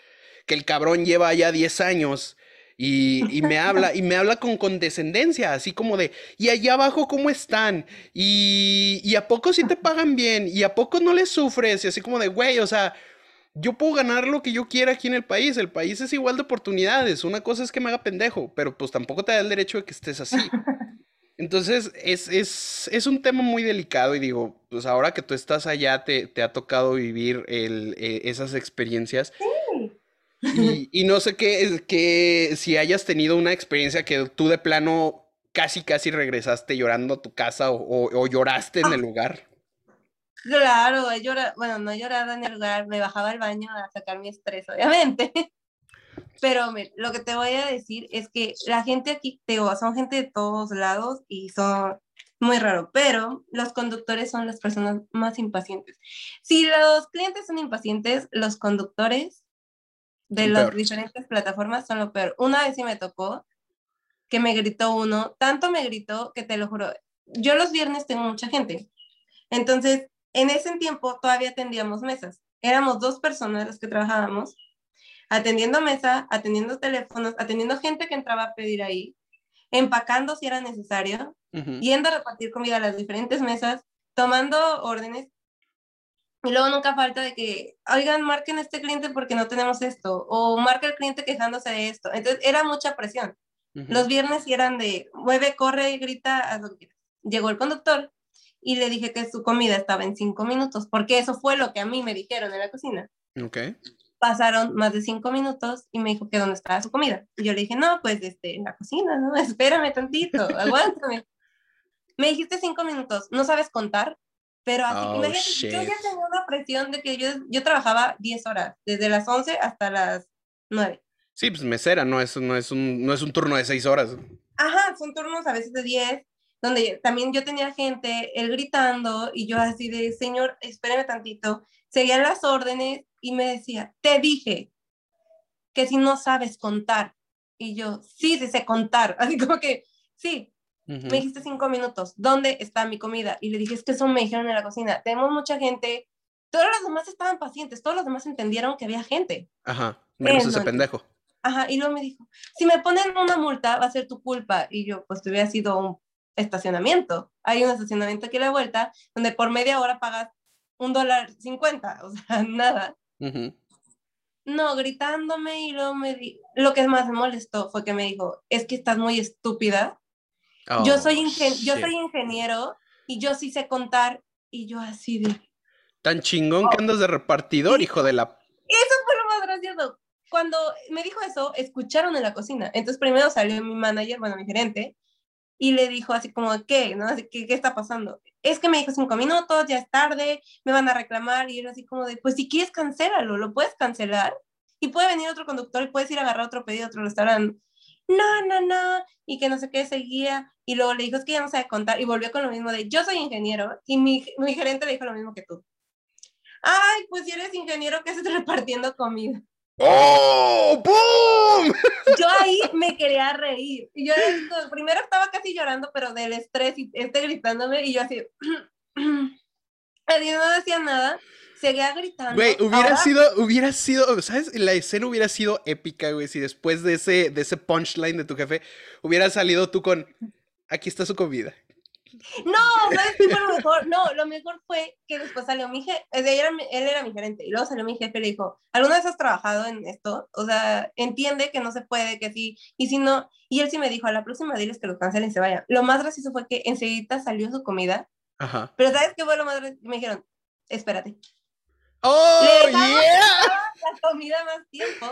que el cabrón lleva ya 10 años y, me habla, y me habla con condescendencia, así como de, ¿y allá abajo cómo están? Y, a poco sí te pagan bien, y a poco no les sufres, y así como de, güey, o sea, yo puedo ganar lo que yo quiera aquí en el país, el país es igual de oportunidades, una cosa es que me haga pendejo, pero pues tampoco te da el derecho de que estés así. Entonces, es, es, es, un tema muy delicado y digo, pues ahora que tú estás allá, te, te ha tocado vivir el, eh, esas experiencias. Y, no sé qué, que si hayas tenido una experiencia que tú de plano casi, casi regresaste llorando a tu casa o, lloraste en el lugar. Claro, he llorado, bueno, no he llorado en el lugar, me bajaba al baño a sacar mi estrés, obviamente. Pero lo que te voy a decir es que la gente aquí, te son gente de todos lados y son muy raro, pero los conductores son las personas más impacientes. Si los clientes son impacientes, los conductores de las diferentes plataformas son lo peor. Una vez sí me tocó que me gritó uno, tanto me gritó que te lo juro, yo los viernes tengo mucha gente. Entonces, en ese tiempo todavía atendíamos mesas. Éramos dos personas las que trabajábamos, atendiendo mesa, atendiendo teléfonos, atendiendo gente que entraba a pedir ahí, empacando si era necesario, yendo a repartir comida a las diferentes mesas, tomando órdenes y luego nunca falta de que, oigan, marquen a este cliente porque no tenemos esto, o marca el cliente quejándose de esto. Entonces era mucha presión. Los viernes eran de, mueve, corre, grita, haz lo que Llegó el conductor y le dije que su comida estaba en cinco minutos, porque eso fue lo que a mí me dijeron en la cocina. Ok. Pasaron más de cinco minutos y me dijo que dónde estaba su comida. Y yo le dije, no, pues este, en la cocina, ¿no? Espérame tantito, aguántame. me dijiste cinco minutos, ¿no sabes contar? Pero así, oh, imagínate, yo ya tenía una presión de que yo, yo trabajaba 10 horas, desde las 11 hasta las 9. Sí, pues mesera, no es, no es, un, no es un turno de 6 horas. Ajá, son turnos a veces de 10, donde también yo tenía gente, él gritando, y yo así de, señor, espéreme tantito, seguían las órdenes y me decía, te dije que si no sabes contar. Y yo, sí, sí sé contar. Así como que, sí, me dijiste cinco minutos, ¿dónde está mi comida? Y le dije, es que eso me dijeron en la cocina. Tenemos mucha gente. Todos los demás estaban pacientes, todos los demás entendieron que había gente. Ajá, menos ese pendejo. Ajá, y luego me dijo, si me ponen una multa, va a ser tu culpa. Y yo, pues te hubiera sido un estacionamiento. Hay un estacionamiento aquí a la vuelta, donde por media hora pagas un dólar cincuenta, o sea, nada. No, gritándome y luego me di... Lo que más me molestó fue que me dijo, es que estás muy estúpida yo, oh, soy yo soy ingeniero y yo sí sé contar y yo así de... Tan chingón que oh. andas de repartidor, hijo de la... Eso fue lo más gracioso. Cuando me dijo eso, escucharon en la cocina. Entonces primero salió mi manager, bueno, mi gerente, y le dijo así como, ¿qué? ¿No? Así, ¿qué, ¿Qué está pasando? Es que me dijo cinco minutos, ya es tarde, me van a reclamar, y era así como de, pues si quieres, cancélalo, lo puedes cancelar, y puede venir otro conductor y puedes ir a agarrar otro pedido a otro restaurante no, no, no, y que no sé qué seguía, y luego le dijo, es que ya no sabe contar, y volvió con lo mismo de, yo soy ingeniero, y mi, mi gerente le dijo lo mismo que tú. ay, pues si eres ingeniero, ¿qué haces repartiendo comida? ¡Oh! ¡Boom! Yo ahí me quería reír. Y yo primero estaba casi llorando, pero del estrés y este gritándome, y yo así. Nadie no decía nada. Seguía gritando. Güey, hubiera sido, hubiera sido, ¿sabes? La escena hubiera sido épica, güey, si después de ese, de ese punchline de tu jefe hubiera salido tú con, aquí está su comida. No, ¿sabes qué fue lo mejor? No, lo mejor fue que después salió mi jefe, él era mi gerente, y luego salió mi jefe y le dijo, ¿alguna vez has trabajado en esto? O sea, entiende que no se puede, que sí, y si no, y él sí me dijo, a la próxima diles que lo cancelen y se vayan. Lo más gracioso fue que enseguida salió su comida, Ajá. pero ¿sabes qué fue lo más gracioso? Me dijeron, espérate. ¡Oh, yeah! La comida más tiempo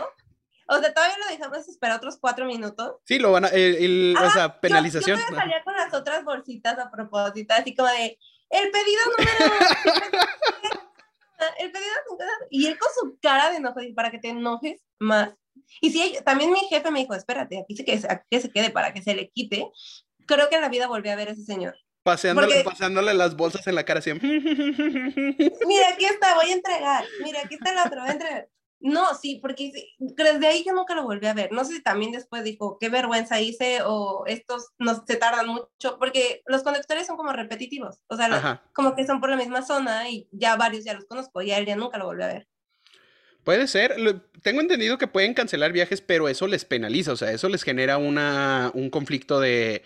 o sea, todavía lo dejamos esperar otros cuatro minutos. Sí, lo van a, el, o sea, penalización. Yo, yo salía con las otras bolsitas a propósito, así como de, el pedido número... el pedido número... Y él con su cara de enojo, para que te enojes más. Y sí, también mi jefe me dijo, espérate, aquí se, que, que se quede para que se le quite. Creo que en la vida volví a ver a ese señor. Paseándole, pasándole las bolsas en la cara así. Mira, aquí está, voy a entregar. Mira, aquí está el otro, voy a entregar. No, sí, porque desde ahí yo nunca lo volví a ver. No sé si también después dijo, qué vergüenza hice o estos no se tardan mucho, porque los conductores son como repetitivos, o sea, como que son por la misma zona y ya varios ya los conozco y a él ya nunca lo volví a ver. Puede ser, tengo entendido que pueden cancelar viajes, pero eso les penaliza, o sea, eso les genera una, un conflicto de,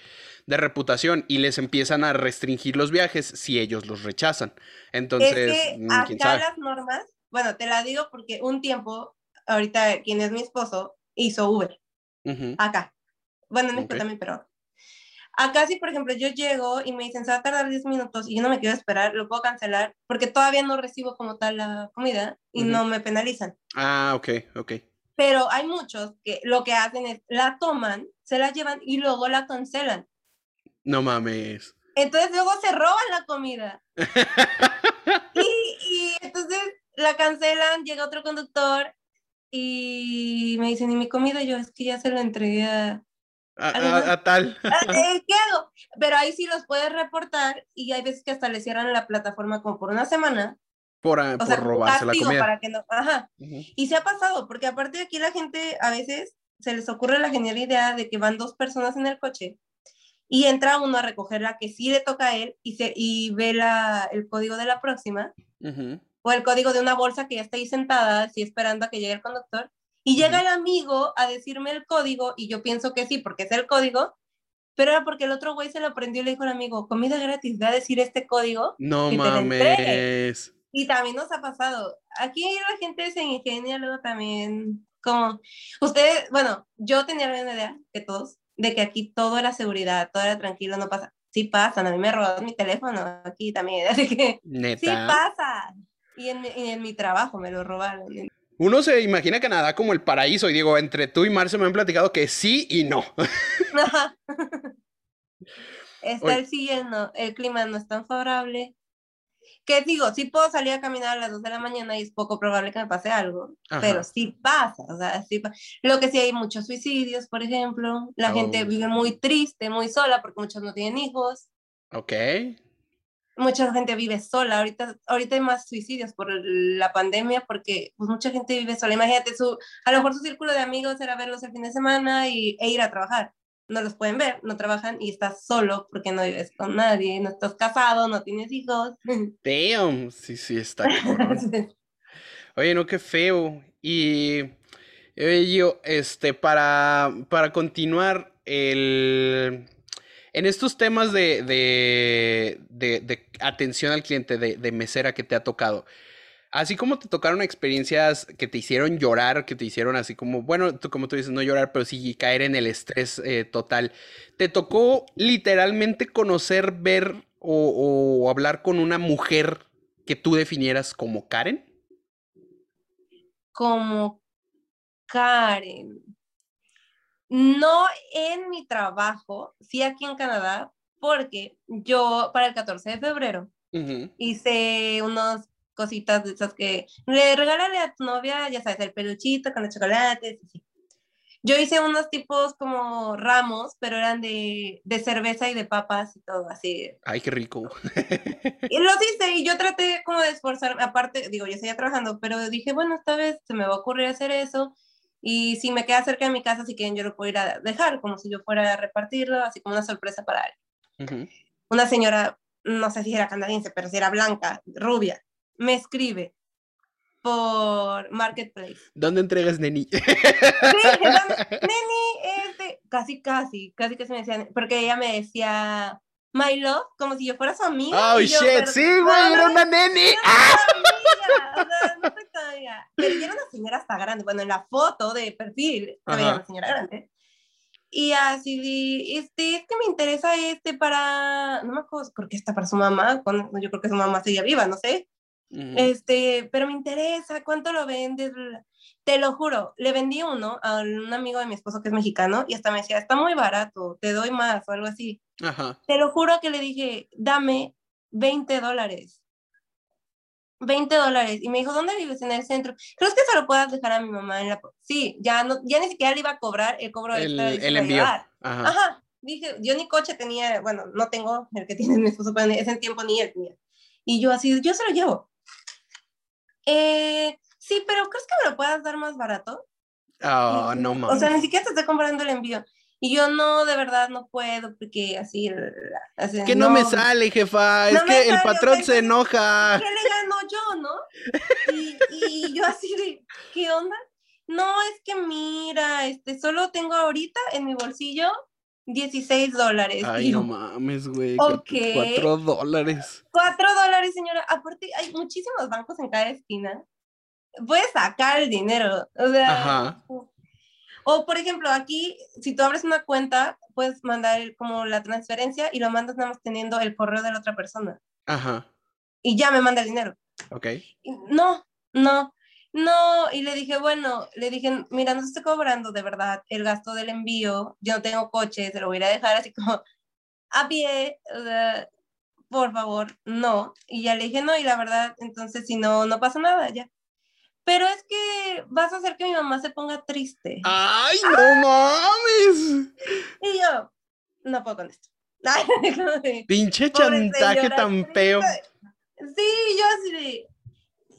de reputación y les empiezan a restringir los viajes si ellos los rechazan. Entonces, es que mm, acá las normas bueno, te la digo porque un tiempo, ahorita quien es mi esposo, hizo Uber. Acá. Bueno, en México también, pero acá sí, por ejemplo, yo llego y me dicen, se va a tardar 10 minutos y yo no me quiero esperar, lo puedo cancelar porque todavía no recibo como tal la comida y no me penalizan. Ah, ok, ok. Pero hay muchos que lo que hacen es la toman, se la llevan y luego la cancelan. No mames. Entonces luego se roban la comida. y, y entonces la cancelan, llega otro conductor y me dicen, ¿y mi comida? Yo, es que ya se lo entregué a... A, tal. Ah, ¿Qué hago? Pero ahí sí los puedes reportar y hay veces que hasta le cierran la plataforma como por una semana. Por, ah, por robarse la comida. Para que no, ajá. Y se ha pasado, porque aparte de aquí la gente a veces se les ocurre la genial idea de que van dos personas en el coche y entra uno a recoger la que sí le toca a él y, se, y ve la, el código de la próxima o el código de una bolsa que ya está ahí sentada, así esperando a que llegue el conductor, y llega el amigo a decirme el código, y yo pienso que sí, porque es el código, pero era porque el otro güey se lo aprendió y le dijo al amigo, comida gratis, ve a decir este código. No mames. Y también nos ha pasado. Aquí la gente se ingenia luego también, como, ustedes, bueno, yo tenía la misma idea que todos, de que aquí todo era seguridad, todo era tranquilo, no pasa. Sí pasa, a mí me robaron mi teléfono aquí también, así que ¿Neta? sí pasa. Y en, mi trabajo me lo robaron. Uno se imagina Canadá como el paraíso y digo, entre tú y Marce me han platicado que sí y no. Está el siguiendo, el clima no es tan favorable. Que digo, sí puedo salir a caminar a las 2 de la mañana y es poco probable que me pase algo, pero sí pasa, o sea, sí Lo que sí hay muchos suicidios, por ejemplo, la gente oh. vive muy triste, muy sola porque muchos no tienen hijos. Ok mucha gente vive sola. Ahorita, ahorita hay más suicidios por la pandemia porque pues, mucha gente vive sola. Imagínate, su, a lo mejor su círculo de amigos era verlos el fin de semana y, e ir a trabajar. No los pueden ver, no trabajan y estás solo porque no vives con nadie, no estás casado, no tienes hijos. Damn, sí, sí, está Oye, no, qué feo. Y yo, este, para, para continuar, el en estos temas de, de, atención al cliente, de, mesera que te ha tocado, así como te tocaron experiencias que te hicieron llorar, que te hicieron así como, bueno, tú como tú dices, no llorar, pero sí caer en el estrés eh, total, ¿te tocó literalmente conocer, ver o, o hablar con una mujer que tú definieras como Karen? Como Karen. No en mi trabajo, sí aquí en Canadá, porque yo para el 14 de febrero hice unas cositas de esas que le regálale a tu novia, ya sabes, el peluchito con los chocolates. Yo hice unos tipos como ramos, pero eran de, de cerveza y de papas y todo así. Ay, qué rico. y los hice y yo traté como de esforzarme, aparte, digo, yo seguía trabajando, pero dije, bueno, esta vez se me va a ocurrir hacer eso. Y si me queda cerca de mi casa, si quieren, yo lo puedo ir a dejar, como si yo fuera a repartirlo, así como una sorpresa para alguien. Una señora, no sé si era canadiense, pero si era blanca, rubia, me escribe, por Marketplace. ¿Dónde entregas Neni? Sí, Neni, este, casi, casi, casi que se me decían, porque ella me decía, My love, como si yo fuera su amiga. Oh, shit, sí, güey, era una Neni. ¡Ah! o sea, no soy todavía. Pero ella era una señora hasta grande, bueno, en la foto de perfil, había una señora grande. Y así, este, es que me interesa este para, no me acuerdo, creo que está para su mamá, yo creo que su mamá seguía viva, no sé. Este, pero me interesa, ¿cuánto lo vendes? Te lo juro, le vendí uno a un amigo de mi esposo que es mexicano y hasta me decía, está muy barato, te doy más o algo así. Te lo juro que le dije, dame 20 dólares. 20 dólares. Y me dijo, ¿dónde vives? En el centro. ¿Crees que se lo puedas dejar a mi mamá en la... Sí, ya, no, ya ni siquiera le iba a cobrar el cobro el, el envío. Ajá. Dije, yo ni coche tenía, bueno, no tengo el que tiene mi esposo, pero en ese tiempo ni él tenía. Y yo así, yo se lo llevo. Eh, sí, pero ¿crees que me lo puedas dar más barato? Oh, no mames. O sea, ni siquiera te estoy comprando el envío. Y yo no, de verdad no puedo, porque así. que no, me sale, jefa. es que el patrón se enoja. ¿Qué le gano yo, no? Y, y, yo así de, ¿qué onda? No, es que mira, este, solo tengo ahorita en mi bolsillo 16 dólares. Ay, no mames, güey. Ok. 4 dólares. 4 dólares, señora. Aparte, hay muchísimos bancos en cada esquina. Puedes sacar el dinero. O sea. Ajá. O, por ejemplo, aquí, si tú abres una cuenta, puedes mandar como la transferencia y lo mandas nada más teniendo el correo de la otra persona. Ajá. Y ya me manda el dinero. Ok. No, no. No, y le dije, bueno, le dije, mira, no estoy cobrando de verdad el gasto del envío, yo no tengo coche, se lo voy a dejar así como a pie, por favor, no. Y ya le dije, no, y la verdad, entonces si no, no pasa nada, ya. Pero es que vas a hacer que mi mamá se ponga triste. ¡Ay, no mames! Y yo, no puedo con esto. Pinche chantaje tan feo. Sí, yo así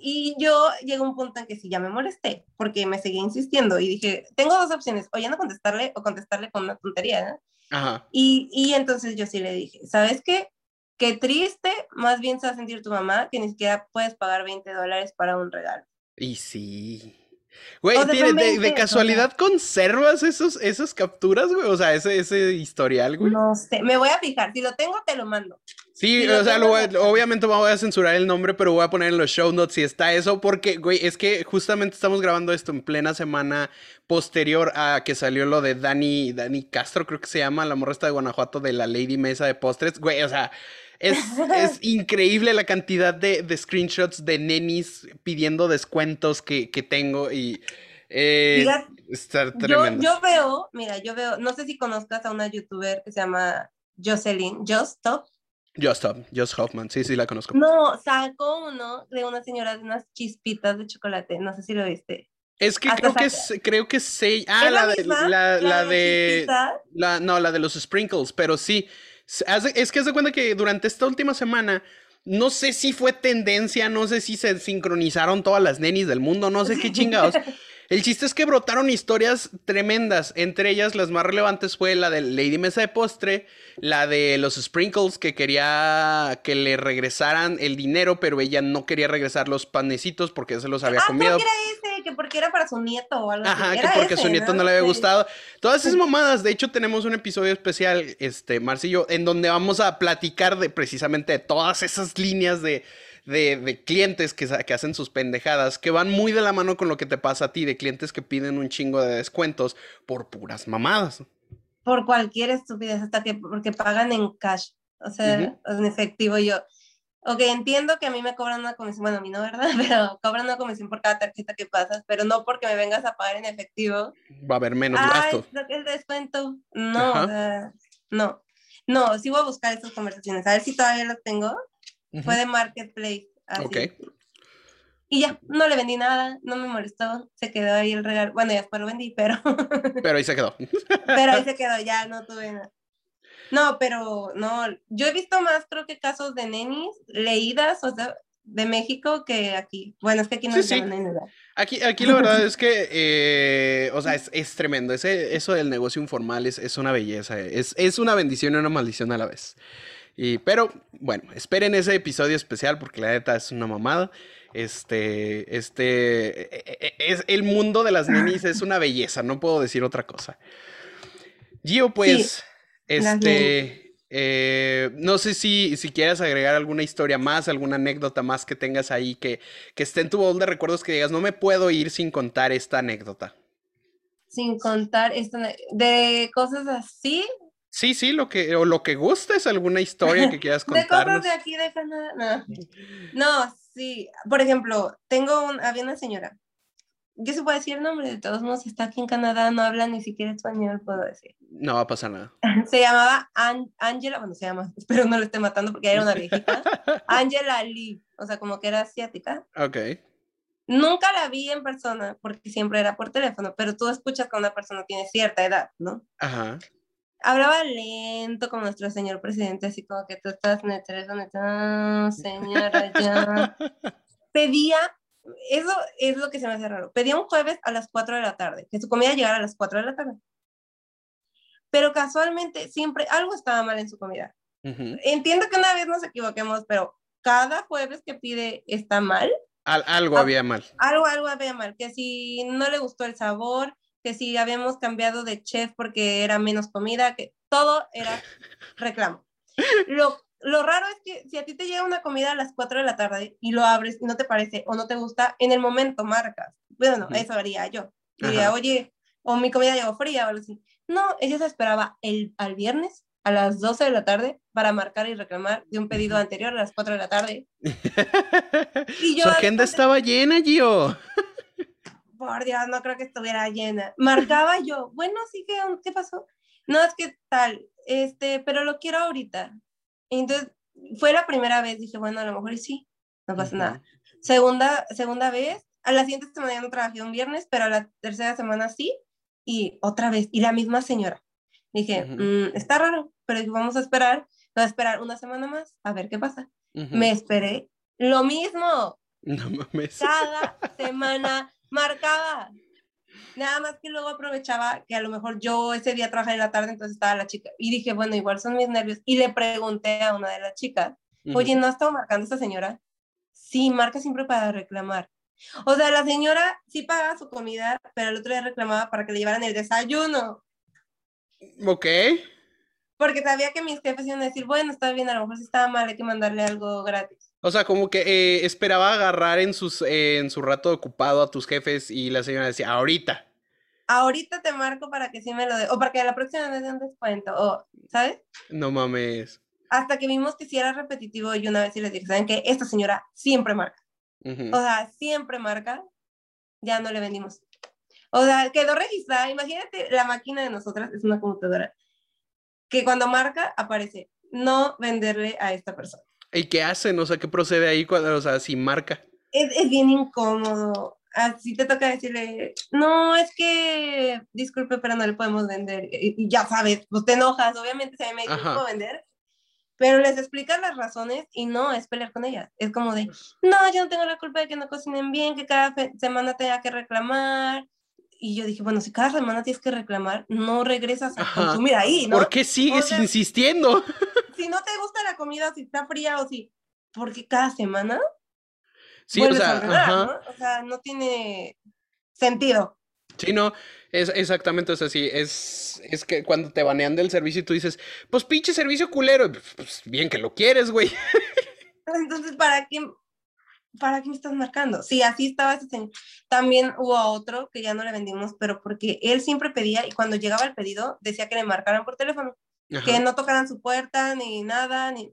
y yo llego a un punto en que sí, ya me molesté, porque me seguía insistiendo y dije, tengo dos opciones, o ya no contestarle o contestarle con una tontería, Ajá. Y, y entonces yo sí le dije, ¿sabes qué? Qué triste, más bien se va a sentir tu mamá que ni siquiera puedes pagar 20 dólares para un regalo. Y sí. Güey, de, de, casualidad conservas esos, esas capturas, güey? O sea, ese, ese historial, güey. No sé, me voy a fijar. Si lo tengo, te lo mando. Sí, o sea, obviamente voy a censurar el nombre, pero voy a poner en los show notes si está eso, porque, güey, es que justamente estamos grabando esto en plena semana posterior a que salió lo de Dani, Dani Castro, creo que se llama, la morresta de Guanajuato de la Lady Mesa de Postres. Güey, o sea, es, es increíble la cantidad de, de, screenshots de nenis pidiendo descuentos que, que tengo y... Eh, está tremendo. Yo, yo, veo, mira, yo veo, no sé si conozcas a una youtuber que se llama Jocelyn, Just Stop. Just Stop, Just Hoffman, sí, sí, la conozco. No, sacó uno de una señora de unas chispitas de chocolate, no sé si lo viste. Es que creo que, es, creo que sé. Ah, la, de. La, la, de. La, no, la de los sprinkles, pero sí. Es que de cuenta que durante esta última semana, no sé si fue tendencia, no sé si se sincronizaron todas las nenis del mundo, no sé qué chingados. El chiste es que brotaron historias tremendas. Entre ellas, las más relevantes fue la de Lady Mesa de Postre, la de los Sprinkles, que quería que le regresaran el dinero, pero ella no quería regresar los panecitos porque se los había ah, comido. que era ese, que porque era para su nieto o algo Ajá, que porque su nieto no, le había gustado. Todas esas mamadas. De hecho, tenemos un episodio especial, este, Marcillo, en donde vamos a platicar de precisamente de todas esas líneas de de, clientes que, que, hacen sus pendejadas, que van muy de la mano con lo que te pasa a ti, de clientes que piden un chingo de descuentos por puras mamadas. Por cualquier estupidez, hasta que porque pagan en cash, o sea, en efectivo. Yo, ok, entiendo que a mí me cobran una comisión, bueno, a mí no, ¿verdad? Pero cobran una comisión por cada tarjeta que pasas, pero no porque me vengas a pagar en efectivo. Va a haber menos Ay, gasto. Lo que es descuento. No, no. No, sí voy a buscar esas conversaciones, a ver si todavía las tengo. Fue de Marketplace. Ok. Y ya, no le vendí nada, no me molestó, se quedó ahí el regalo. Bueno, ya después lo vendí, pero. pero ahí se quedó. pero ahí se quedó, ya no tuve nada. No, pero no, yo he visto más, creo que casos de nenis leídas, o sea, de México que aquí. Bueno, es que aquí no sí, Aquí, aquí la verdad es que, eh, o sea, es, es, tremendo. Ese, eso del negocio informal es, es una belleza. Es, es, una bendición y una maldición a la vez. Y, pero, bueno, esperen ese episodio especial porque la neta es una mamada. Este, este, e, e, e, es el mundo de las nenis es una belleza, no puedo decir otra cosa. Gio, pues, este... Eh, no sé si, si quieres agregar alguna historia más, alguna anécdota más que tengas ahí que, que esté en tu bol de recuerdos que digas, no me puedo ir sin contar esta anécdota. Sin contar esta, de cosas así. Sí, sí, lo que, o lo que gustes, alguna historia que quieras contar. de cosas de aquí de Canadá. No. no, sí. Por ejemplo, tengo un, había una señora ¿Qué se puede decir el nombre? De todos modos, está aquí en Canadá, no habla ni siquiera español, puedo decir. No va a pasar nada. Se llamaba Angela, bueno, se llama, espero no le esté matando porque era una viejita. Angela Lee, o sea, como que era asiática. Ok. Nunca la vi en persona porque siempre era por teléfono, pero tú escuchas que una persona tiene cierta edad, ¿no? Ajá. Hablaba lento como nuestro señor presidente, así como que tú estás en el teléfono, señora, ya. Pedía eso es lo que se me hace raro. Pedía un jueves a las 4 de la tarde, que su comida llegara a las 4 de la tarde. Pero casualmente siempre algo estaba mal en su comida. Entiendo que una vez nos equivoquemos, pero cada jueves que pide está mal. algo había mal. Algo, algo había mal. Que si no le gustó el sabor, que si habíamos cambiado de chef porque era menos comida, que todo era reclamo. Lo lo raro es que si a ti te llega una comida a las 4 de la tarde y lo abres y no te parece o no te gusta, en el momento marcas. Bueno, eso haría yo. Diría, oye, o mi comida llegó fría o algo así. No, ella se esperaba el, al viernes a las 12 de la tarde para marcar y reclamar de un pedido anterior a las 4 de la tarde. y yo, Su agenda estaba llena, Gio. Por Dios, no creo que estuviera llena. Marcaba yo, bueno, sí que, ¿qué pasó? No, es que tal, este, pero lo quiero ahorita. Entonces, fue la primera vez, dije, bueno, a lo mejor sí, no pasa nada. Segunda, segunda vez, a la siguiente semana ya no trabajé un viernes, pero a la tercera semana sí, y otra vez, y la misma señora. Dije, mm, está raro, pero vamos a esperar, vamos a esperar una semana más, a ver qué pasa. Me esperé, lo mismo. No mames. Cada semana marcaba. Nada más que luego aprovechaba que a lo mejor yo ese día trabajaba en la tarde, entonces estaba la chica. Y dije, bueno, igual son mis nervios. Y le pregunté a una de las chicas, oye, ¿no ha estado marcando esta señora? Sí, marca siempre para reclamar. O sea, la señora sí pagaba su comida, pero el otro día reclamaba para que le llevaran el desayuno. Ok. Porque sabía que mis jefes iban a decir, bueno, está bien, a lo mejor si estaba mal, hay que mandarle algo gratis. O sea, como que eh, esperaba agarrar en, sus, en su rato ocupado a tus jefes y la señora decía, ahorita. Ahorita te marco para que sí me lo dé, o para que la próxima vez dé un descuento, o, ¿sabes? No mames. Hasta que vimos que si era repetitivo y una vez sí les dije, ¿saben qué? Esta señora siempre marca. O sea, siempre marca, ya no le vendimos. O sea, quedó registrada, imagínate, la máquina de nosotras es una computadora, que cuando marca aparece, no venderle a esta persona. ¿Y qué hacen? O sea, ¿qué procede ahí cuando, o sea, sin marca? Es, es bien incómodo. Así te toca decirle, no, es que, disculpe, pero no le podemos vender. Y, ya sabes, pues te enojas, obviamente se me dijo vender, pero les explicas las razones y no es pelear con ellas. Es como de, no, yo no tengo la culpa de que no cocinen bien, que cada semana tenga que reclamar. Y yo dije, bueno, si cada semana tienes que reclamar, no regresas a consumir ahí, ¿no? ¿Por qué sigues insistiendo? Si no te gusta la comida, si está fría o si, porque cada semana. Sí, o sea, ¿no? o sea, no tiene sentido. Sí, no, es exactamente, o sea, sí, es, es que cuando te banean del servicio y tú dices, pues pinche servicio culero, pues, pues bien que lo quieres, güey. Entonces, ¿para qué, ¿para qué me estás marcando? Sí, así estaba ese señor. También hubo otro que ya no le vendimos, pero porque él siempre pedía y cuando llegaba el pedido decía que le marcaran por teléfono que no tocaran su puerta ni nada, ni...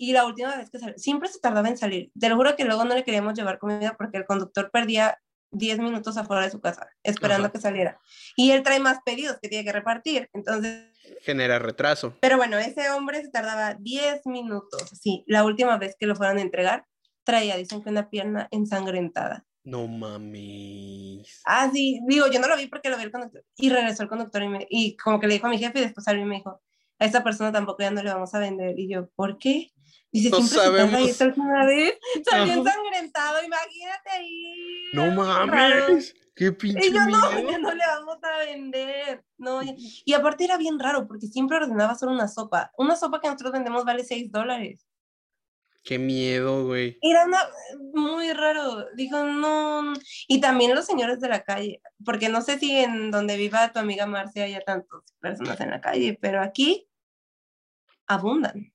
Y la última vez que salió, siempre se tardaba en salir. Te lo juro que luego no le queríamos llevar comida porque el conductor perdía 10 minutos afuera de su casa esperando que saliera. Y él trae más pedidos que tiene que repartir, entonces... Genera retraso. Pero bueno, ese hombre se tardaba 10 minutos, sí, la última vez que lo fueron a entregar, traía, dicen que una pierna ensangrentada. No mames. Ah, sí, digo, yo no lo vi porque lo vi el conductor. Y regresó el conductor y, me, y como que le dijo a mi jefe y después salió y me dijo, a esta persona tampoco ya no le vamos a vender. Y yo, ¿por qué? Dice, No siempre sabemos. se Ajá. ensangrentado, imagínate ahí. No raro. mames. Qué pinche Y yo no, ya no le vamos a vender. No, y aparte era bien raro porque siempre ordenaba solo una sopa. Una sopa que nosotros vendemos vale 6 dólares. Qué miedo, güey. Era una, muy raro. Dijo, no. Y también los señores de la calle, porque no sé si en donde viva tu amiga Marcia haya tantas personas en la calle, pero aquí abundan.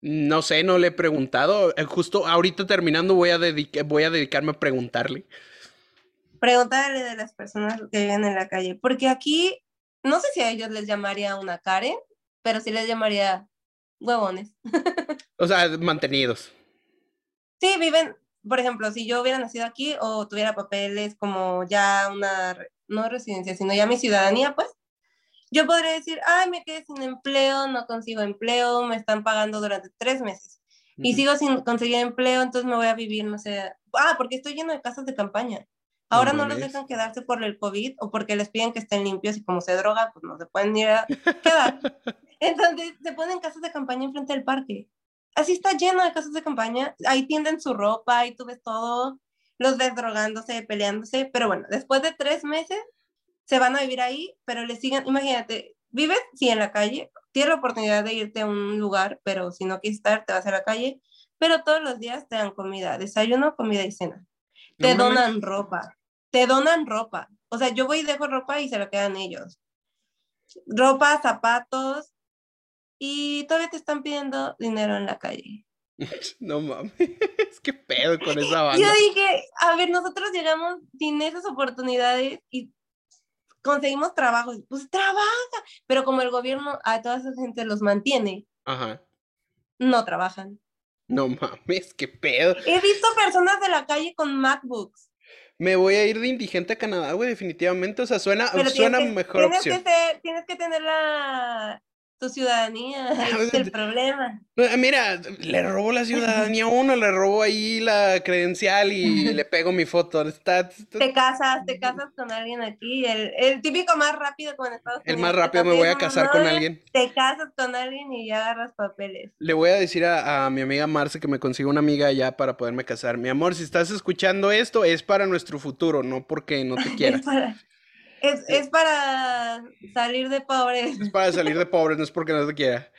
No sé, no le he preguntado. Eh, Justo ahorita terminando voy a, voy a dedicarme a preguntarle. Pregúntale de las personas que viven en la calle, porque aquí, no sé si a ellos les llamaría una Karen, pero sí les llamaría huevones. O sea, mantenidos. Sí, viven, por ejemplo, si yo hubiera nacido aquí o tuviera papeles como ya una, no residencia, sino ya mi ciudadanía, pues, yo podría decir, ay, me quedé sin empleo, no consigo empleo, me están pagando durante tres meses y Ujú. sigo sin conseguir empleo, entonces me voy a vivir, no sé, ah, porque estoy lleno de casas de campaña. Ahora no, los mames. dejan quedarse por el COVID o porque les piden que estén limpios y como se droga, pues no se pueden ir a quedar. Entonces se ponen casas de campaña enfrente del parque. Así está lleno de casas de campaña. Ahí tienden su ropa, ahí tú ves todo. Los ves drogándose, peleándose. Pero bueno, después de tres meses se van a vivir ahí, pero les siguen. Imagínate, vives, sí, en la calle. Tienes la oportunidad de irte a un lugar, pero si no quieres estar, te vas a la calle. Pero todos los días te dan comida, desayuno, comida y cena. Te donan ropa. Te donan ropa. O sea, yo voy y dejo ropa y se la quedan ellos. Ropa, zapatos. Y todavía te están pidiendo dinero en la calle. No mames. Qué pedo con esa banda. Yo dije, a ver, nosotros llegamos sin esas oportunidades y conseguimos trabajo. Pues trabaja. Pero como el gobierno a toda esa gente los mantiene, Ajá. no trabajan. No mames, qué pedo. He visto personas de la calle con MacBooks. Me voy a ir de indigente a Canadá, güey, definitivamente. O sea, suena, Pero suena que, mejor tienes opción. Que ser- tienes que tener la, tu ciudadanía. es el problema. Eh, Mira, le robo la ciudadanía a uno, le robo ahí la credencial y le pego mi foto. Está, está- Te casas, te casas con alguien aquí. El, el típico más rápido como en Estados el Unidos. más te rápido me voy a casar con alguien. Te casas con alguien y ya agarras papeles. Le voy a decir a, a mi amiga Marce que me consiga una amiga allá para poderme casar. Mi amor, si estás escuchando esto, es para nuestro futuro, no porque no te quiera. Es para, es, es para salir de pobres. Es para salir de pobre, no es porque no te quiera.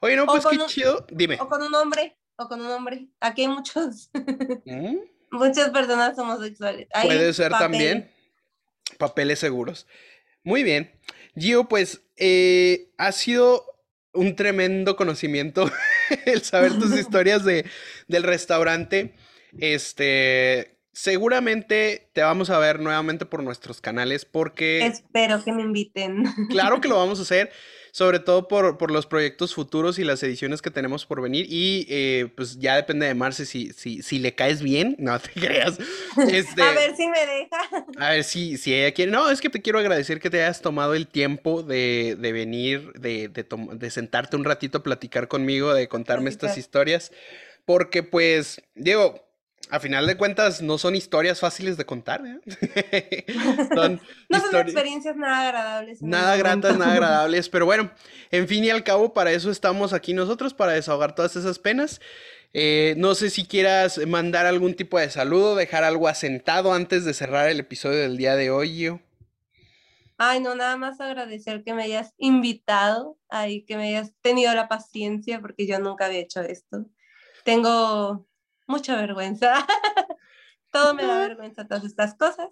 Oye, no, pues qué un- chido. Dime. O con un hombre. O con un hombre. Aquí hay muchos, ¿Mm? muchas personas homosexuales. Hay Puede ser papeles. también. Papeles seguros. Muy bien. Gio, pues eh, ha sido un tremendo conocimiento el saber tus historias de, del restaurante. Este, seguramente te vamos a ver nuevamente por nuestros canales porque Espero que me inviten. claro que lo vamos a hacer, sobre todo por, por los proyectos futuros y las ediciones que tenemos por venir. Y eh, pues ya depende de Marce si, si, si le caes bien, no te creas. Este, A ver si me deja. a ver si, si ella quiere. No, es que te quiero agradecer que te hayas tomado el tiempo de, de venir, de, de, de sentarte un ratito a platicar conmigo, de contarme estas historias. Porque, pues, Diego, a final de cuentas, no son historias fáciles de contar, ¿eh? Son No son experiencias nada agradables. Nada gratas, nada agradables, pero bueno, en fin y al cabo, para eso estamos aquí nosotros, para desahogar todas esas penas. Eh, no sé si quieras mandar algún tipo de saludo, dejar algo asentado antes de cerrar el episodio del día de hoy. Ay, no, nada más agradecer que me hayas invitado, ahí que me hayas tenido la paciencia, porque yo nunca había hecho esto. Tengo mucha vergüenza. Todo me da vergüenza, todas estas cosas.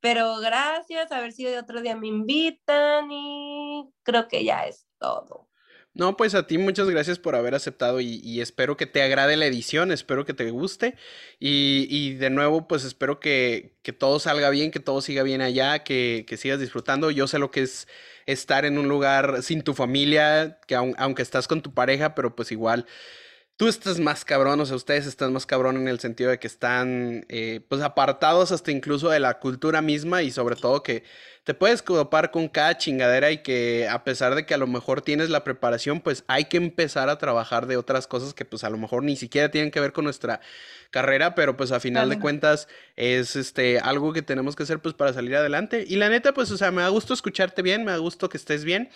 Pero gracias, a ver si otro día me invitan y creo que ya es todo. No, pues a ti muchas gracias por haber aceptado y, y espero que te agrade la edición, espero que te guste y, y de nuevo pues espero que, que todo salga bien, que todo siga bien allá, que, que sigas disfrutando. Yo sé lo que es estar en un lugar sin tu familia, que aun- aunque estás con tu pareja, pero pues igual tú estás más cabrón, o sea, ustedes están más cabrón en el sentido de que están eh, pues apartados hasta incluso de la cultura misma y sobre todo que te puedes copar con cada chingadera y que a pesar de que a lo mejor tienes la preparación, pues hay que empezar a trabajar de otras cosas que pues a lo mejor ni siquiera tienen que ver con nuestra carrera, pero pues a final de cuentas es este algo que tenemos que hacer pues para salir adelante. Y la neta, pues, o sea, me da gusto escucharte bien, me da gusto que estés bien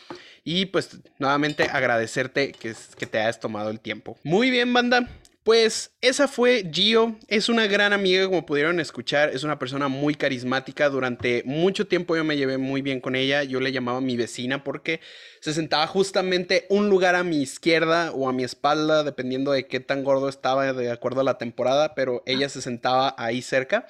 y pues nuevamente agradecerte que, que te hayas tomado el tiempo. Muy bien, banda. Pues esa fue Gio, es una gran amiga como pudieron escuchar, es una persona muy carismática, durante mucho tiempo yo me llevé muy bien con ella, yo le llamaba mi vecina porque se sentaba justamente un lugar a mi izquierda o a mi espalda, dependiendo de qué tan gordo estaba de acuerdo a la temporada, pero ella se sentaba ahí cerca.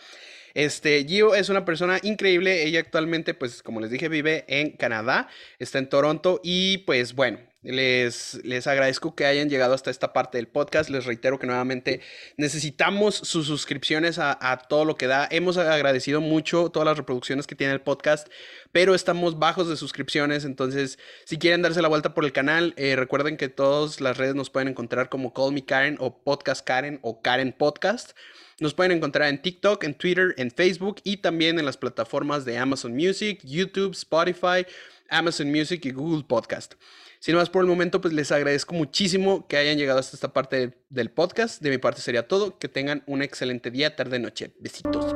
Este, Gio es una persona increíble. Ella actualmente, pues, como les dije, vive en Canadá, está en Toronto y pues bueno, les, les agradezco que hayan llegado hasta esta parte del podcast. Les reitero que nuevamente necesitamos sus suscripciones a, todo lo que da. Hemos agradecido mucho todas las reproducciones que tiene el podcast, pero estamos bajos de suscripciones. Entonces, si quieren darse la vuelta por el canal, eh, recuerden que todas las redes nos pueden encontrar como Call Me Karen o Podcast Karen o Karen Podcast. Nos pueden encontrar en TikTok, en Twitter, en Facebook y también en las plataformas de Amazon Music, YouTube, Spotify, Amazon Music y Google Podcast. Sin más por el momento, pues les agradezco muchísimo que hayan llegado hasta esta parte del, podcast. De mi parte sería todo. Que tengan un excelente día, tarde, noche. Besitos.